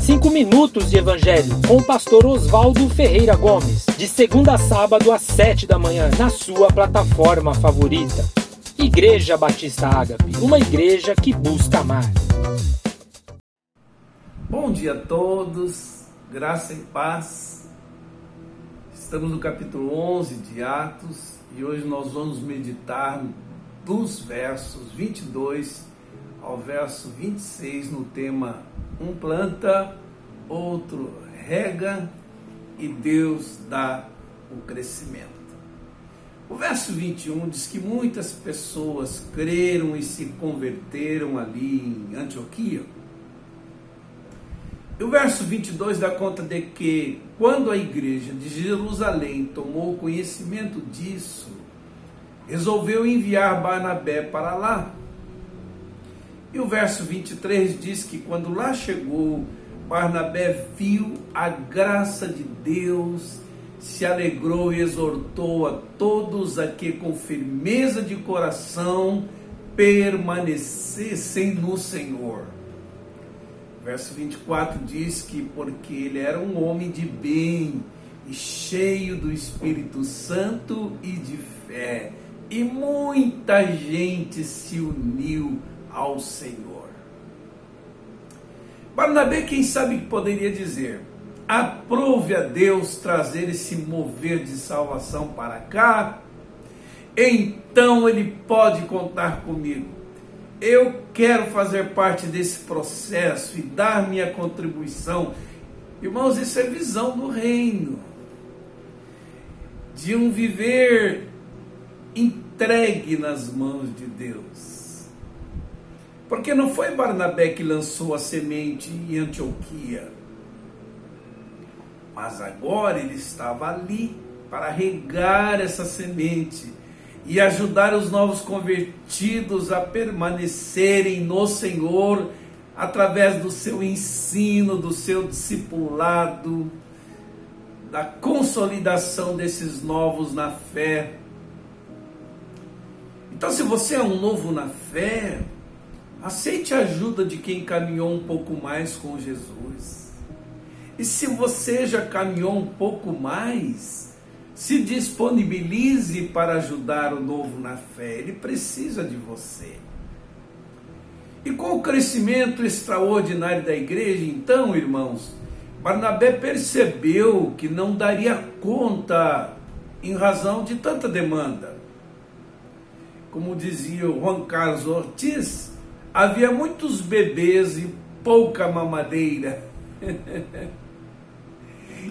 Cinco minutos de Evangelho com o pastor Oswaldo Ferreira Gomes, de segunda a sábado às sete da manhã, na sua plataforma favorita. Igreja Batista Ágape, uma igreja que busca amar. Bom dia a todos, graça e paz. Estamos no capítulo 11 de Atos e hoje nós vamos meditar dos versos 22 ao verso 26 no tema Um planta, outro rega e Deus dá o crescimento. O verso 21 diz que muitas pessoas creram e se converteram ali em Antioquia. E o verso 22 dá conta de que, quando a igreja de Jerusalém tomou conhecimento disso, resolveu enviar Barnabé para lá. E o verso 23 diz que, quando lá chegou, Barnabé viu a graça de Deus, se alegrou e exortou a todos a que, com firmeza de coração, permanecessem no Senhor. Verso 24 diz que porque ele era um homem de bem e cheio do Espírito Santo e de fé, e muita gente se uniu ao Senhor. Barnabé, quem sabe que poderia dizer: aprove a Deus trazer esse mover de salvação para cá, então ele pode contar comigo eu quero fazer parte desse processo e dar minha contribuição. Irmãos, isso é visão do reino, de um viver entregue nas mãos de Deus. Porque não foi Barnabé que lançou a semente em Antioquia, mas agora ele estava ali para regar essa semente e ajudar os novos convertidos a permanecerem no Senhor através do seu ensino, do seu discipulado, da consolidação desses novos na fé. Então, se você é um novo na fé, aceite a ajuda de quem caminhou um pouco mais com Jesus. E se você já caminhou um pouco mais, se disponibilize para ajudar o novo na fé, ele precisa de você. E com o crescimento extraordinário da igreja, então, irmãos, Barnabé percebeu que não daria conta em razão de tanta demanda. Como dizia o Juan Carlos Ortiz, havia muitos bebês e pouca mamadeira.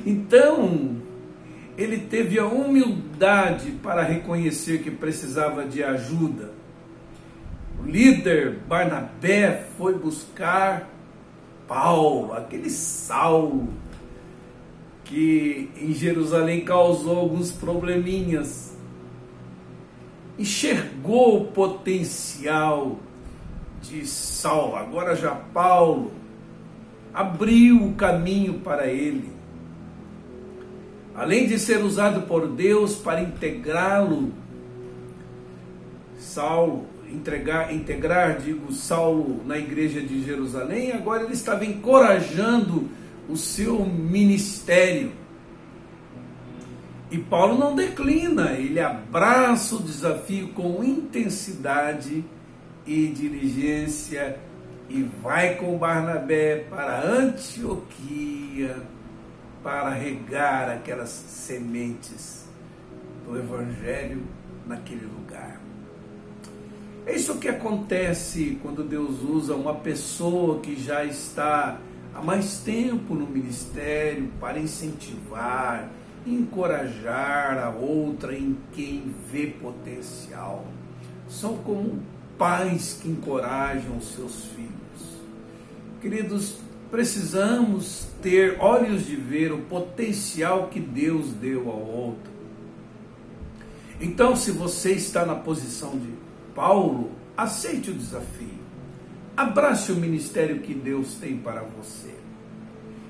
então, ele teve a humildade para reconhecer que precisava de ajuda. O líder Barnabé foi buscar Paulo, aquele Saulo que em Jerusalém causou alguns probleminhas. Enxergou o potencial de Saulo, agora já Paulo, abriu o caminho para ele além de ser usado por Deus para integrá-lo, Saulo, entregar, integrar, digo, Saulo na igreja de Jerusalém, agora ele estava encorajando o seu ministério. E Paulo não declina, ele abraça o desafio com intensidade e diligência e vai com Barnabé para Antioquia para regar aquelas sementes do Evangelho naquele lugar. É isso que acontece quando Deus usa uma pessoa que já está há mais tempo no ministério para incentivar, encorajar a outra em quem vê potencial. São como pais que encorajam os seus filhos. Queridos, precisamos ter olhos de ver o potencial que Deus deu ao outro. Então, se você está na posição de Paulo, aceite o desafio. Abrace o ministério que Deus tem para você.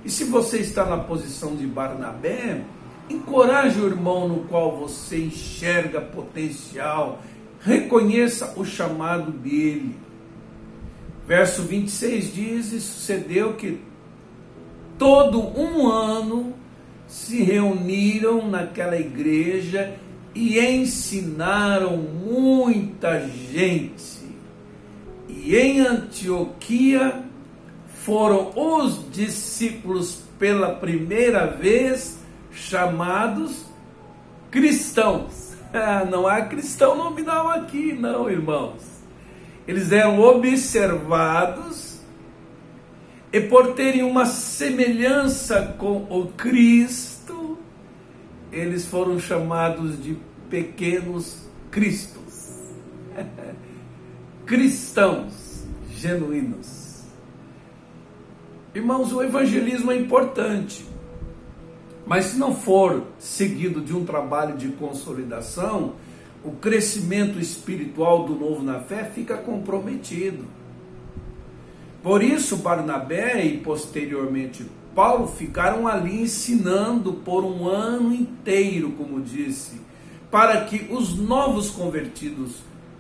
E se você está na posição de Barnabé, encoraje o irmão no qual você enxerga potencial, reconheça o chamado dele Verso 26 diz: E sucedeu que todo um ano se reuniram naquela igreja e ensinaram muita gente. E em Antioquia foram os discípulos pela primeira vez chamados cristãos. Ah, não há cristão nominal aqui, não, irmãos. Eles eram observados e por terem uma semelhança com o Cristo, eles foram chamados de pequenos cristos. Cristãos genuínos. Irmãos, o evangelismo é importante. Mas se não for seguido de um trabalho de consolidação, o crescimento espiritual do novo na fé fica comprometido. Por isso, Barnabé e posteriormente Paulo ficaram ali ensinando por um ano inteiro, como disse, para que os novos convertidos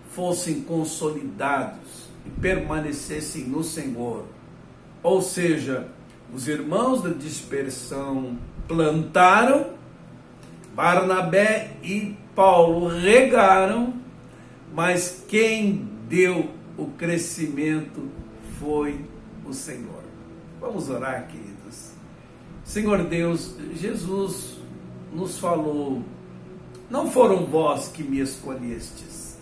fossem consolidados e permanecessem no Senhor. Ou seja, os irmãos da dispersão plantaram, Barnabé e Paulo regaram, mas quem deu o crescimento foi o Senhor. Vamos orar, queridos. Senhor Deus, Jesus nos falou: Não foram vós que me escolhestes,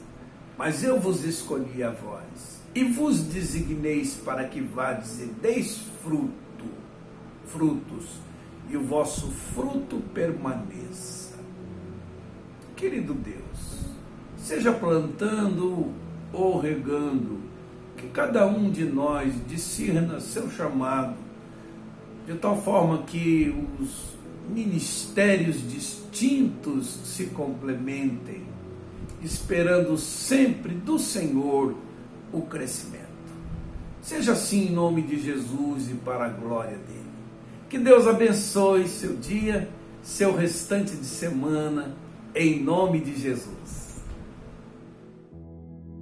mas eu vos escolhi a vós, e vos designeis para que vades e deis fruto, frutos e o vosso fruto permaneça. Querido Deus, seja plantando ou regando, que cada um de nós discerna seu chamado, de tal forma que os ministérios distintos se complementem, esperando sempre do Senhor o crescimento. Seja assim em nome de Jesus e para a glória dele. Que Deus abençoe seu dia, seu restante de semana, em nome de Jesus.